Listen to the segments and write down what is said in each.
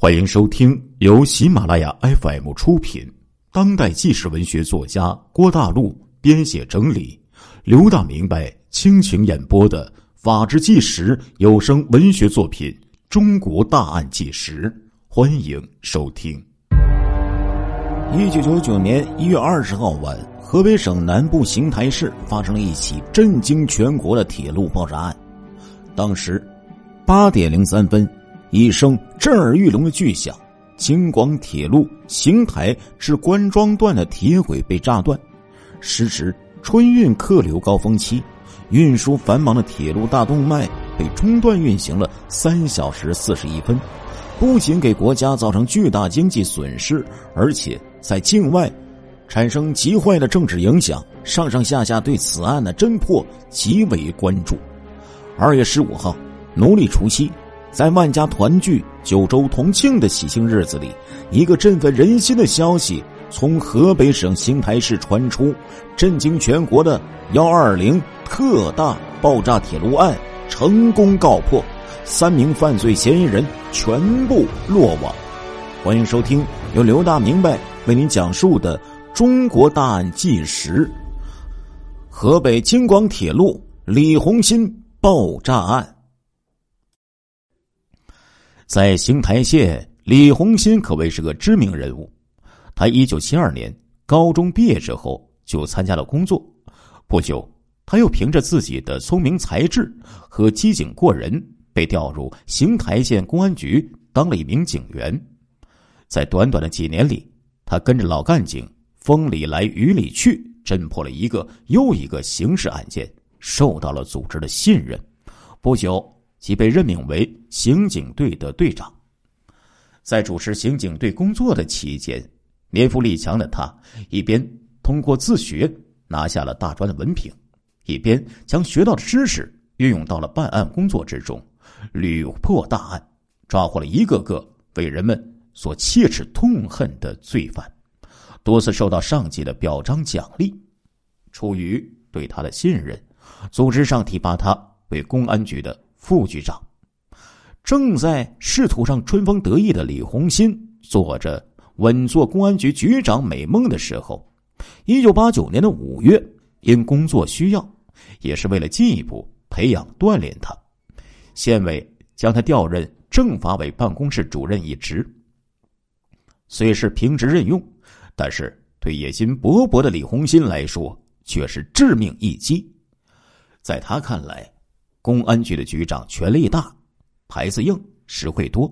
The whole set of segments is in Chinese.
欢迎收听由喜马拉雅 FM 出品、当代纪实文学作家郭大陆编写整理、刘大明白倾情演播的《法制纪实》有声文学作品《中国大案纪实》，欢迎收听。一九九九年一月二十号晚，河北省南部邢台市发生了一起震惊全国的铁路爆炸案。当时八点零三分。一声震耳欲聋的巨响，京广铁路邢台至关庄段的铁轨被炸断。时值春运客流高峰期，运输繁忙的铁路大动脉被中断运行了三小时四十一分，不仅给国家造成巨大经济损失，而且在境外产生极坏的政治影响。上上下下对此案的侦破极为关注。二月十五号，农历除夕。在万家团聚、九州同庆的喜庆日子里，一个振奋人心的消息从河北省邢台市传出：震惊全国的幺二零特大爆炸铁路案成功告破，三名犯罪嫌疑人全部落网。欢迎收听由刘大明白为您讲述的《中国大案纪实》——河北京广铁路李洪新爆炸案。在邢台县，李洪新可谓是个知名人物。他一九七二年高中毕业之后就参加了工作，不久他又凭着自己的聪明才智和机警过人，被调入邢台县公安局当了一名警员。在短短的几年里，他跟着老干警风里来雨里去，侦破了一个又一个刑事案件，受到了组织的信任。不久。即被任命为刑警队的队长。在主持刑警队工作的期间，年富力强的他一边通过自学拿下了大专的文凭，一边将学到的知识运用到了办案工作之中，屡破大案，抓获了一个个为人们所切齿痛恨的罪犯，多次受到上级的表彰奖励。出于对他的信任，组织上提拔他为公安局的。副局长正在仕途上春风得意的李洪新，做着稳坐公安局局长美梦的时候，一九八九年的五月，因工作需要，也是为了进一步培养锻炼他，县委将他调任政法委办公室主任一职。虽是平职任用，但是对野心勃勃的李洪新来说，却是致命一击。在他看来。公安局的局长权力大，牌子硬，实惠多；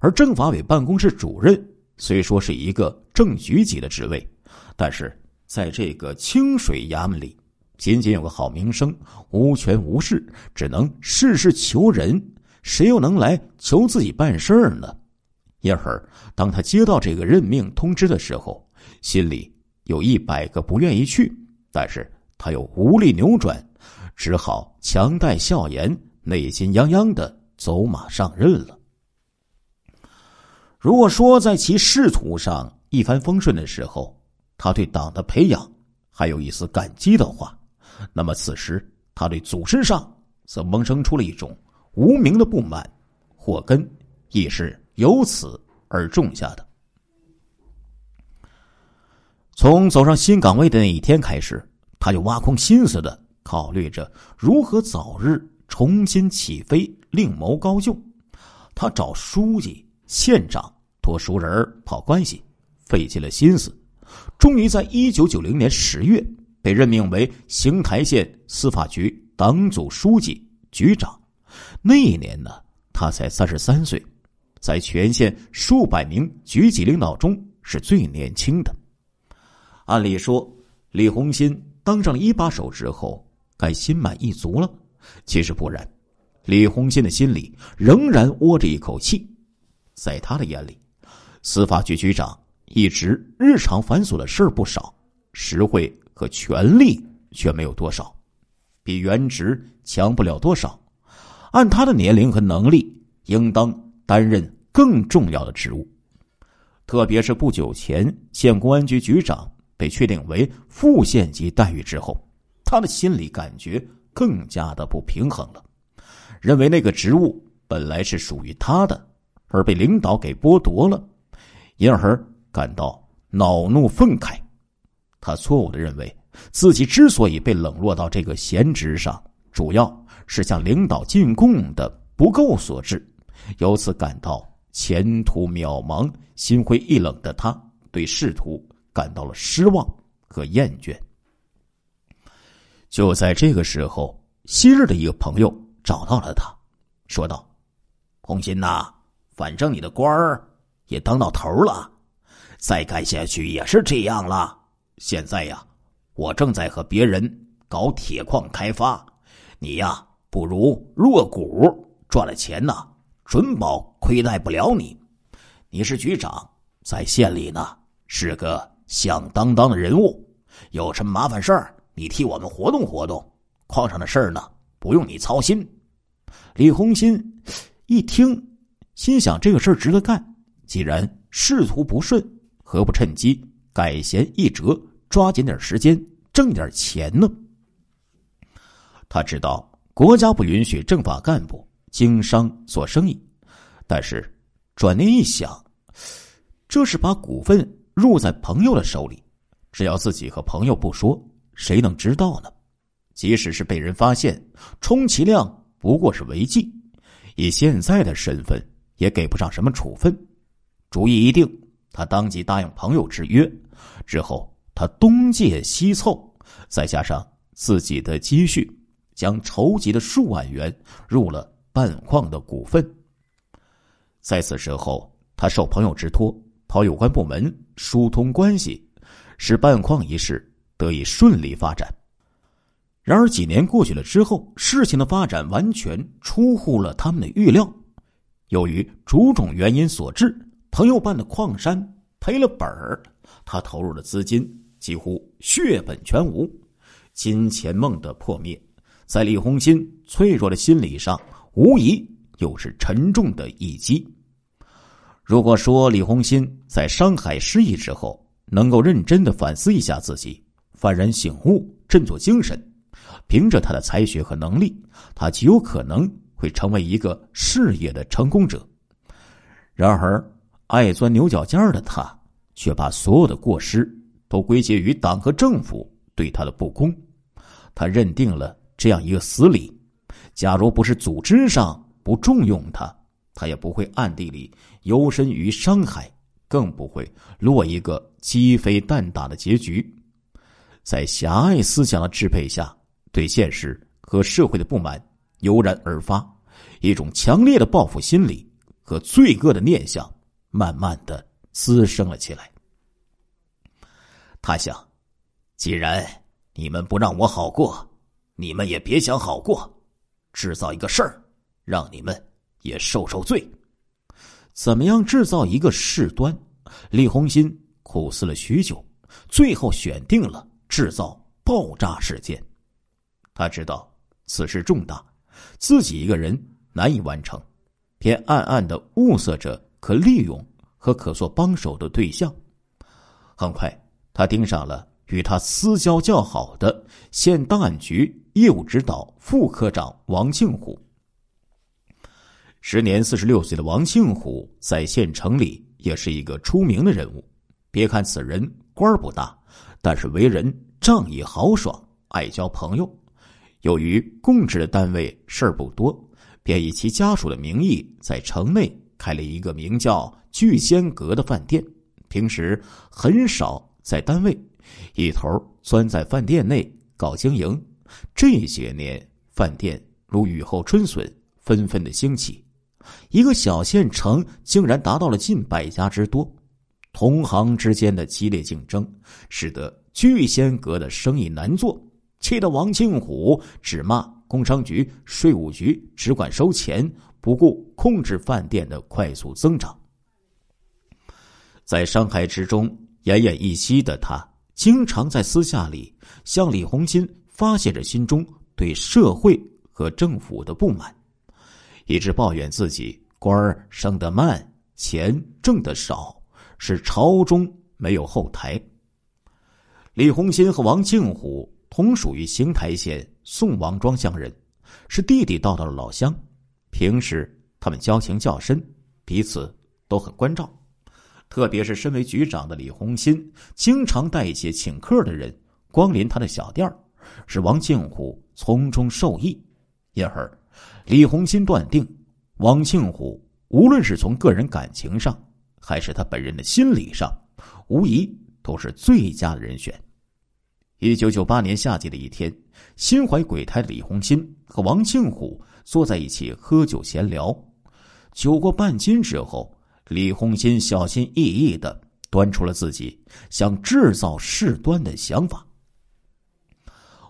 而政法委办公室主任虽说是一个正局级的职位，但是在这个清水衙门里，仅仅有个好名声，无权无势，只能事事求人，谁又能来求自己办事儿呢？因而，当他接到这个任命通知的时候，心里有一百个不愿意去，但是他又无力扭转。只好强带笑颜，内心泱泱的走马上任了。如果说在其仕途上一帆风顺的时候，他对党的培养还有一丝感激的话，那么此时他对组织上则萌生出了一种无名的不满，祸根亦是由此而种下的。从走上新岗位的那一天开始，他就挖空心思的。考虑着如何早日重新起飞，另谋高就，他找书记、县长托熟人跑关系，费尽了心思，终于在一九九零年十月被任命为邢台县司法局党组书记、局长。那一年呢，他才三十三岁，在全县数百名局级领导中是最年轻的。按理说，李洪新当上了一把手之后。该心满意足了，其实不然。李洪新的心里仍然窝着一口气，在他的眼里，司法局局长一直日常繁琐的事儿不少，实惠和权力却没有多少，比原职强不了多少。按他的年龄和能力，应当担任更重要的职务。特别是不久前县公安局局长被确定为副县级待遇之后。他的心里感觉更加的不平衡了，认为那个职务本来是属于他的，而被领导给剥夺了，因而感到恼怒愤慨。他错误的认为自己之所以被冷落到这个闲职上，主要是向领导进贡的不够所致，由此感到前途渺茫、心灰意冷的他，对仕途感到了失望和厌倦。就在这个时候，昔日的一个朋友找到了他，说道：“红心呐，反正你的官儿也当到头了，再干下去也是这样了。”现在呀，我正在和别人搞铁矿开发，你呀不如入股，赚了钱呐，准保亏待不了你。你是局长，在县里呢是个响当当的人物，有什么麻烦事儿，你替我们活动活动。矿上的事儿呢，不用你操心。李红心一听，心想这个事儿值得干。既然仕途不顺，何不趁机改弦易辙？抓紧点时间挣点钱呢。他知道国家不允许政法干部经商做生意，但是转念一想，这是把股份入在朋友的手里，只要自己和朋友不说，谁能知道呢？即使是被人发现，充其量不过是违纪，以现在的身份也给不上什么处分。主意一定，他当即答应朋友之约，之后。他东借西凑，再加上自己的积蓄，将筹集的数万元入了半矿的股份。在此之后，他受朋友之托，跑有关部门疏通关系，使半矿一事得以顺利发展。然而几年过去了之后，事情的发展完全出乎了他们的预料。由于种种原因所致，朋友办的矿山赔了本儿，他投入的资金。几乎血本全无，金钱梦的破灭，在李红心脆弱的心理上，无疑又是沉重的一击。如果说李红心在伤海失意之后，能够认真的反思一下自己，幡然醒悟，振作精神，凭着他的才学和能力，他极有可能会成为一个事业的成功者。然而，爱钻牛角尖的他，却把所有的过失。都归结于党和政府对他的不公，他认定了这样一个死理：假如不是组织上不重用他，他也不会暗地里游身于商海，更不会落一个鸡飞蛋打的结局。在狭隘思想的支配下，对现实和社会的不满油然而发，一种强烈的报复心理和罪恶的念想慢慢的滋生了起来。他想，既然你们不让我好过，你们也别想好过，制造一个事儿，让你们也受受罪。怎么样制造一个事端？李红心苦思了许久，最后选定了制造爆炸事件。他知道此事重大，自己一个人难以完成，便暗暗的物色着可利用和可做帮手的对象。很快。他盯上了与他私交较好的县档案局业务指导副科长王庆虎。时年四十六岁的王庆虎在县城里也是一个出名的人物。别看此人官不大，但是为人仗义豪爽，爱交朋友。由于供职的单位事儿不多，便以其家属的名义在城内开了一个名叫“聚仙阁”的饭店。平时很少。在单位，一头钻在饭店内搞经营。这些年，饭店如雨后春笋，纷纷的兴起。一个小县城竟然达到了近百家之多。同行之间的激烈竞争，使得聚仙阁的生意难做，气得王庆虎只骂工商局、税务局只管收钱，不顾控制饭店的快速增长。在商海之中。奄奄一息的他，经常在私下里向李洪金发泄着心中对社会和政府的不满，一直抱怨自己官儿升得慢，钱挣得少，是朝中没有后台。李洪新和王庆虎同属于邢台县宋王庄乡人，是地地道道的老乡，平时他们交情较深，彼此都很关照。特别是身为局长的李洪新，经常带一些请客的人光临他的小店使王庆虎从中受益。因而，李洪新断定，王庆虎无论是从个人感情上，还是他本人的心理上，无疑都是最佳的人选。一九九八年夏季的一天，心怀鬼胎的李红新和王庆虎坐在一起喝酒闲聊，酒过半斤之后。李红新小心翼翼的端出了自己想制造事端的想法。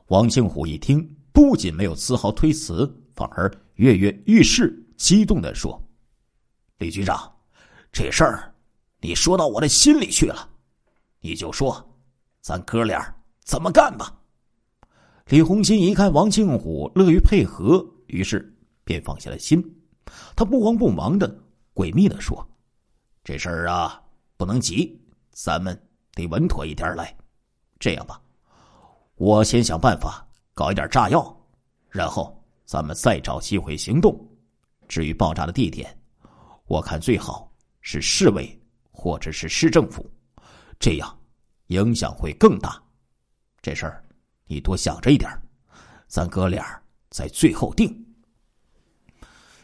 王庆虎一听，不仅没有丝毫推辞，反而跃跃欲试，激动的说：“李局长，这事儿你说到我的心里去了，你就说，咱哥俩怎么干吧。”李红新一看王庆虎乐于配合，于是便放下了心。他不慌不忙的诡秘的说。这事儿啊，不能急，咱们得稳妥一点来。这样吧，我先想办法搞一点炸药，然后咱们再找机会行动。至于爆炸的地点，我看最好是市委或者是市政府，这样影响会更大。这事儿你多想着一点，咱哥俩在最后定。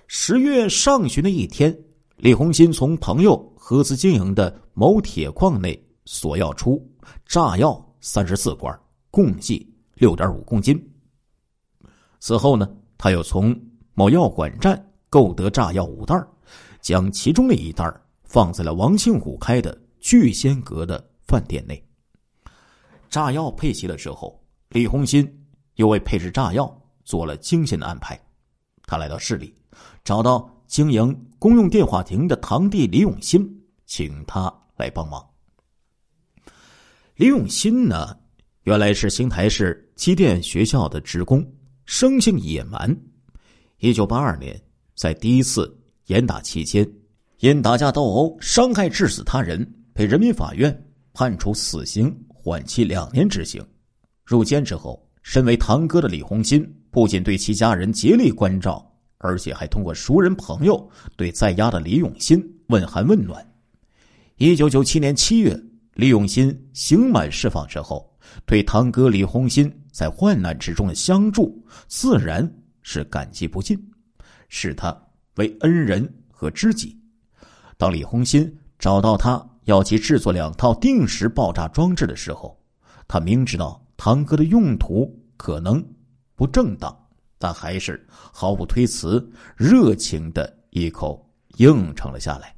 十月上旬的一天。李红新从朋友合资经营的某铁矿内索要出炸药三十四管，共计六点五公斤。此后呢，他又从某药管站购得炸药五袋，将其中的一袋放在了王庆虎开的聚仙阁的饭店内。炸药配齐了之后，李红新又为配置炸药做了精心的安排。他来到市里，找到。经营公用电话亭的堂弟李永新，请他来帮忙。李永新呢，原来是邢台市机电学校的职工，生性野蛮。一九八二年，在第一次严打期间，因打架斗殴伤害致死他人，被人民法院判处死刑，缓期两年执行。入监之后，身为堂哥的李洪新不仅对其家人竭力关照。而且还通过熟人朋友对在押的李永新问寒问暖。一九九七年七月，李永新刑满释放之后，对堂哥李洪新在患难之中的相助，自然是感激不尽，视他为恩人和知己。当李红新找到他要其制作两套定时爆炸装置的时候，他明知道堂哥的用途可能不正当。但还是毫不推辞，热情的一口应承了下来。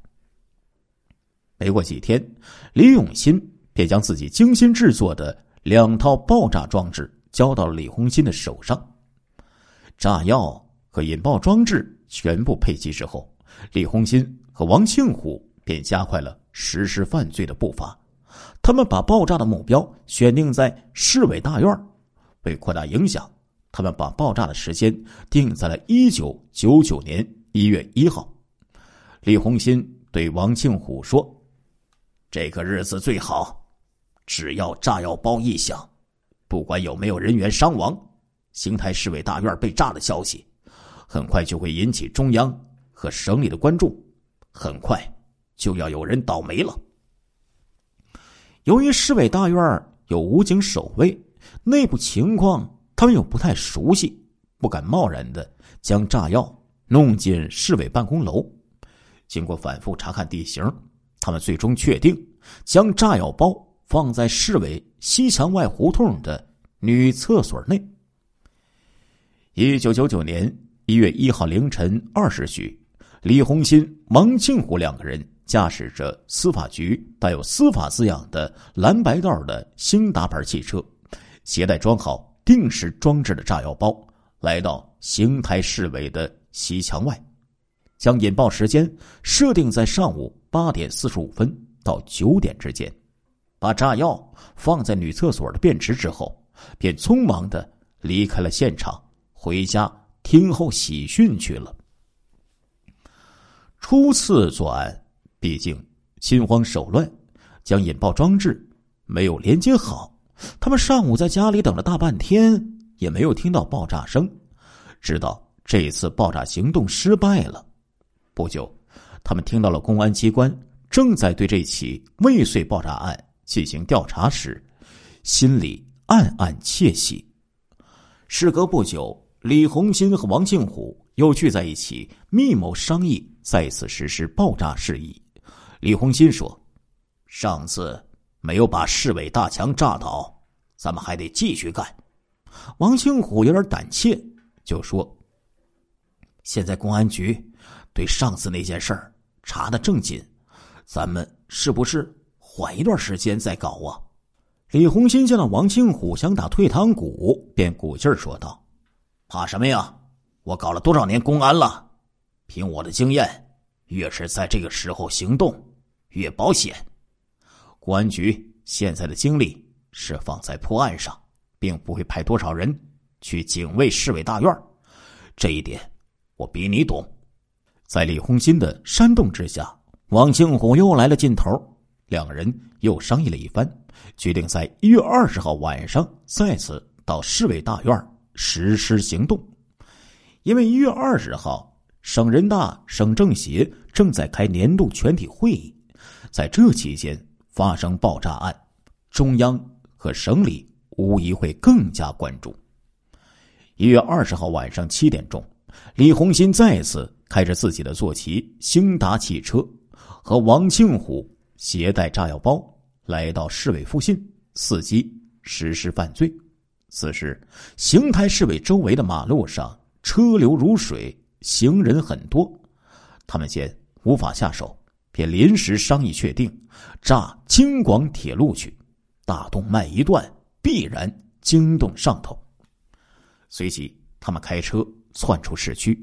没过几天，李永新便将自己精心制作的两套爆炸装置交到了李红新的手上。炸药和引爆装置全部配齐之后，李红新和王庆虎便加快了实施犯罪的步伐。他们把爆炸的目标选定在市委大院，为扩大影响。他们把爆炸的时间定在了一九九九年一月一号。李红新对王庆虎说：“这个日子最好，只要炸药包一响，不管有没有人员伤亡，邢台市委大院被炸的消息，很快就会引起中央和省里的关注，很快就要有人倒霉了。”由于市委大院有武警守卫，内部情况。他们又不太熟悉，不敢贸然的将炸药弄进市委办公楼。经过反复查看地形，他们最终确定将炸药包放在市委西墙外胡同的女厕所内。一九九九年一月一号凌晨二时许，李红新、王庆虎两个人驾驶着司法局带有“司法”字样的蓝白道的兴达牌汽车，携带装好。定时装置的炸药包来到邢台市委的西墙外，将引爆时间设定在上午八点四十五分到九点之间，把炸药放在女厕所的便池之后，便匆忙的离开了现场，回家听候喜讯去了。初次作案，毕竟心慌手乱，将引爆装置没有连接好。他们上午在家里等了大半天，也没有听到爆炸声，知道这次爆炸行动失败了。不久，他们听到了公安机关正在对这起未遂爆炸案进行调查时，心里暗暗窃喜。事隔不久，李红新和王庆虎又聚在一起，密谋商议再次实施爆炸事宜。李红新说：“上次没有把市委大墙炸倒，咱们还得继续干。”王庆虎有点胆怯，就说：“现在公安局对上次那件事儿查的正紧，咱们是不是缓一段时间再搞啊？”李红新见到王庆虎想打退堂鼓，便鼓劲儿说道：“怕什么呀？我搞了多少年公安了？凭我的经验，越是在这个时候行动。”越保险，公安局现在的精力是放在破案上，并不会派多少人去警卫市委大院这一点我比你懂。在李红新的煽动之下，王庆虎又来了劲头。两人又商议了一番，决定在一月二十号晚上再次到市委大院实施行动。因为一月二十号，省人大、省政协正在开年度全体会议。在这期间发生爆炸案，中央和省里无疑会更加关注。一月二十号晚上七点钟，李红新再次开着自己的坐骑兴达汽车，和王庆虎携带炸药包来到市委附近，伺机实施犯罪。此时，邢台市委周围的马路上车流如水，行人很多，他们见无法下手。便临时商议确定，炸京广铁路去，大动脉一断，必然惊动上头。随即，他们开车窜出市区，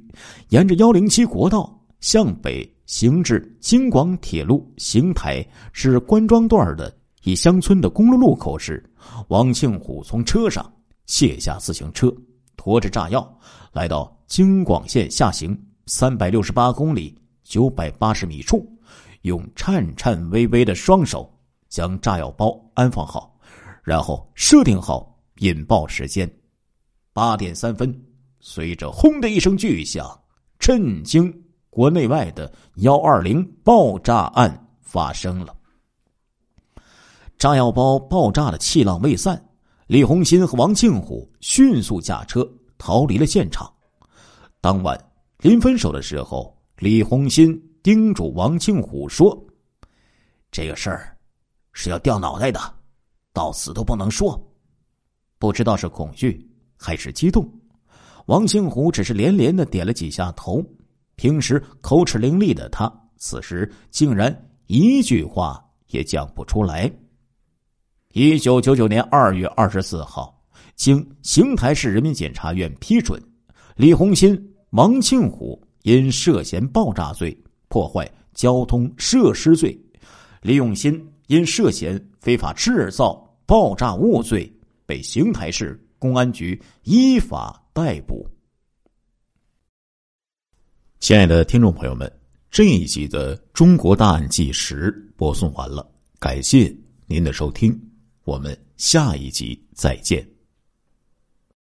沿着幺零七国道向北行至京广铁路邢台至关庄段的一乡村的公路路口时，王庆虎从车上卸下自行车，驮着炸药来到京广线下行三百六十八公里九百八十米处。用颤颤巍巍的双手将炸药包安放好，然后设定好引爆时间，八点三分，随着“轰”的一声巨响，震惊国内外的幺二零爆炸案发生了。炸药包爆炸的气浪未散，李红新和王庆虎迅速驾车逃离了现场。当晚临分手的时候，李红新。叮嘱王庆虎说：“这个事儿是要掉脑袋的，到死都不能说。”不知道是恐惧还是激动，王庆虎只是连连的点了几下头。平时口齿伶俐的他，此时竟然一句话也讲不出来。一九九九年二月二十四号，经邢台市人民检察院批准，李红新、王庆虎因涉嫌爆炸罪。破坏交通设施罪，李永新因涉嫌非法制造爆炸物罪被邢台市公安局依法逮捕。亲爱的听众朋友们，这一集的《中国大案纪实》播送完了，感谢您的收听，我们下一集再见。